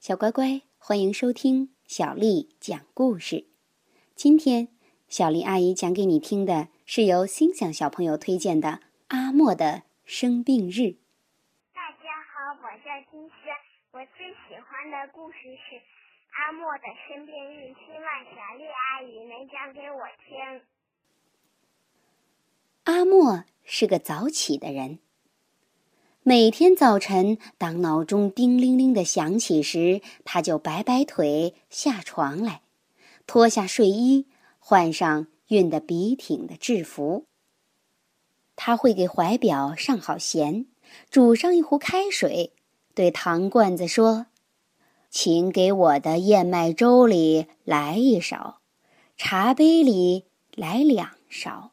小乖乖，欢迎收听小丽讲故事。今天，小丽阿姨讲给你听的是由心想小朋友推荐的《阿莫的生病日》。大家好，我叫金轩，我最喜欢的故事是《阿莫的生病日》，希望小丽阿姨能讲给我听。阿莫是个早起的人。每天早晨，当闹钟叮铃铃的响起时，他就摆摆腿下床来，脱下睡衣，换上熨得笔挺的制服。他会给怀表上好弦，煮上一壶开水，对糖罐子说：“请给我的燕麦粥里来一勺，茶杯里来两勺。”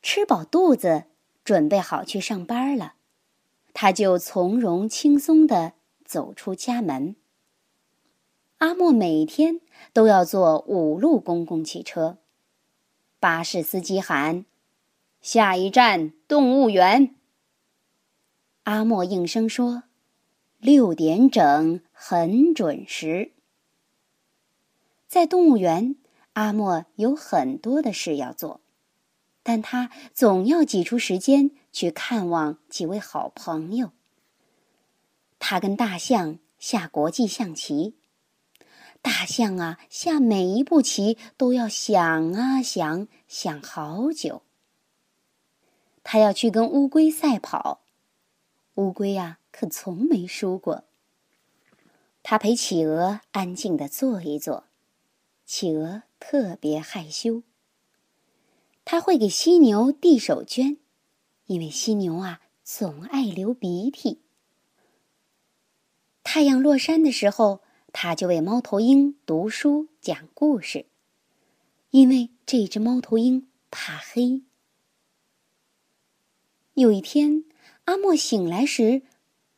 吃饱肚子。准备好去上班了，他就从容轻松地走出家门。阿莫每天都要坐五路公共汽车，巴士司机喊：“下一站动物园。”阿莫应声说：“六点整，很准时。”在动物园，阿莫有很多的事要做。但他总要挤出时间去看望几位好朋友。他跟大象下国际象棋，大象啊，下每一步棋都要想啊想，想好久。他要去跟乌龟赛跑，乌龟呀，可从没输过。他陪企鹅安静的坐一坐，企鹅特别害羞。他会给犀牛递手绢，因为犀牛啊总爱流鼻涕。太阳落山的时候，他就为猫头鹰读书讲故事，因为这只猫头鹰怕黑。有一天，阿莫醒来时，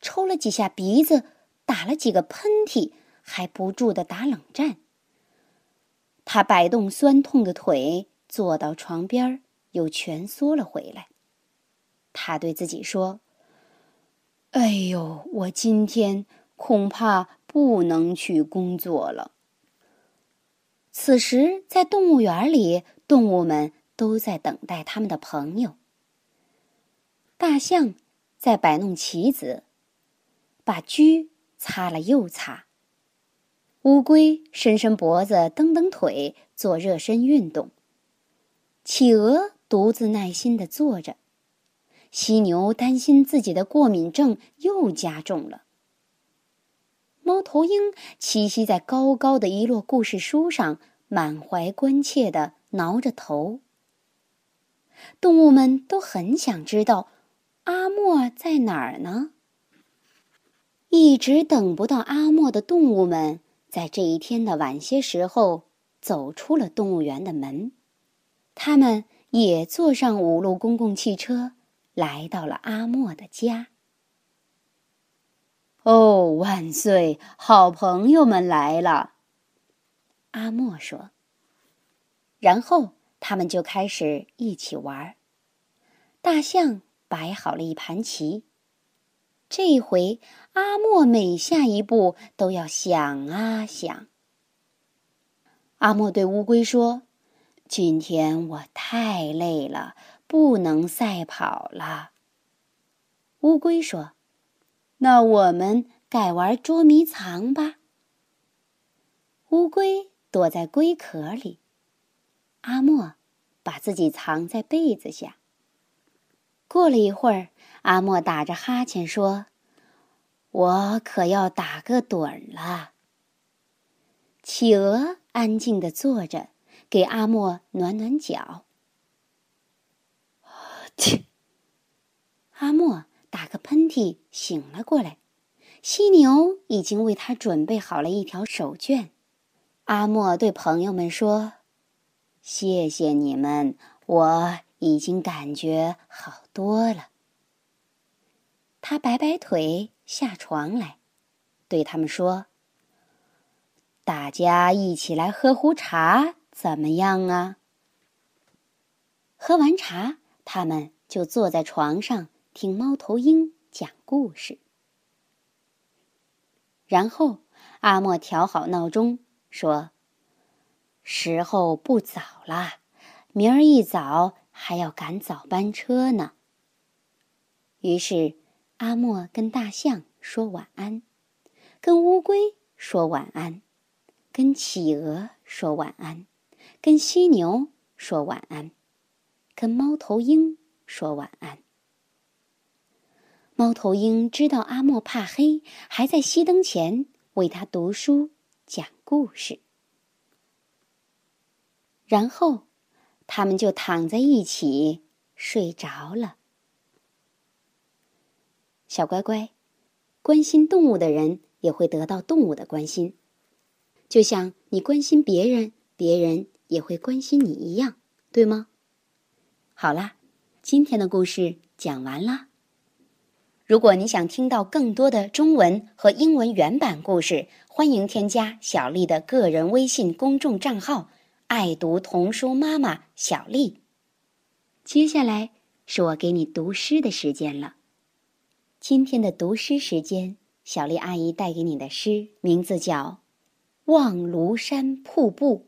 抽了几下鼻子，打了几个喷嚏，还不住的打冷战。他摆动酸痛的腿。坐到床边，又蜷缩了回来。他对自己说：“哎呦，我今天恐怕不能去工作了。”此时，在动物园里，动物们都在等待他们的朋友。大象在摆弄棋子，把驹擦了又擦。乌龟伸伸脖子，蹬蹬腿，做热身运动。企鹅独自耐心的坐着，犀牛担心自己的过敏症又加重了。猫头鹰栖息在高高的一摞故事书上，满怀关切的挠着头。动物们都很想知道阿莫在哪儿呢。一直等不到阿莫的动物们，在这一天的晚些时候走出了动物园的门。他们也坐上五路公共汽车，来到了阿莫的家。哦，万岁！好朋友们来了，阿莫说。然后他们就开始一起玩。大象摆好了一盘棋，这一回阿莫每下一步都要想啊想。阿莫对乌龟说。今天我太累了，不能赛跑了。乌龟说：“那我们改玩捉迷藏吧。”乌龟躲在龟壳里，阿莫把自己藏在被子下。过了一会儿，阿莫打着哈欠说：“我可要打个盹儿了。”企鹅安静的坐着。给阿莫暖暖脚。切！阿莫打个喷嚏，醒了过来。犀牛已经为他准备好了一条手绢。阿莫对朋友们说：“谢谢你们，我已经感觉好多了。”他摆摆腿下床来，对他们说：“大家一起来喝壶茶。”怎么样啊？喝完茶，他们就坐在床上听猫头鹰讲故事。然后阿莫调好闹钟，说：“时候不早了，明儿一早还要赶早班车呢。”于是阿莫跟大象说晚安，跟乌龟说晚安，跟企鹅说晚安，跟犀牛说晚安，跟猫头鹰说晚安。猫头鹰知道阿莫怕黑，还在熄灯前为他读书讲故事。然后，他们就躺在一起睡着了。小乖乖，关心动物的人也会得到动物的关心，就像你关心别人，别人也会关心你一样，对吗？好啦，今天的故事讲完啦。如果你想听到更多的中文和英文原版故事，欢迎添加小丽的个人微信公众账号“爱读童书妈妈小丽”。接下来是我给你读诗的时间了。今天的读诗时间，小丽阿姨带给你的诗名字叫《望庐山瀑布》，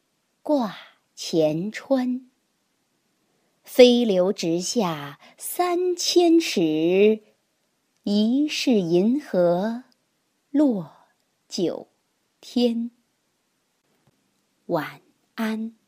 挂前川。飞流直下三千尺。疑是银河落九天。晚安。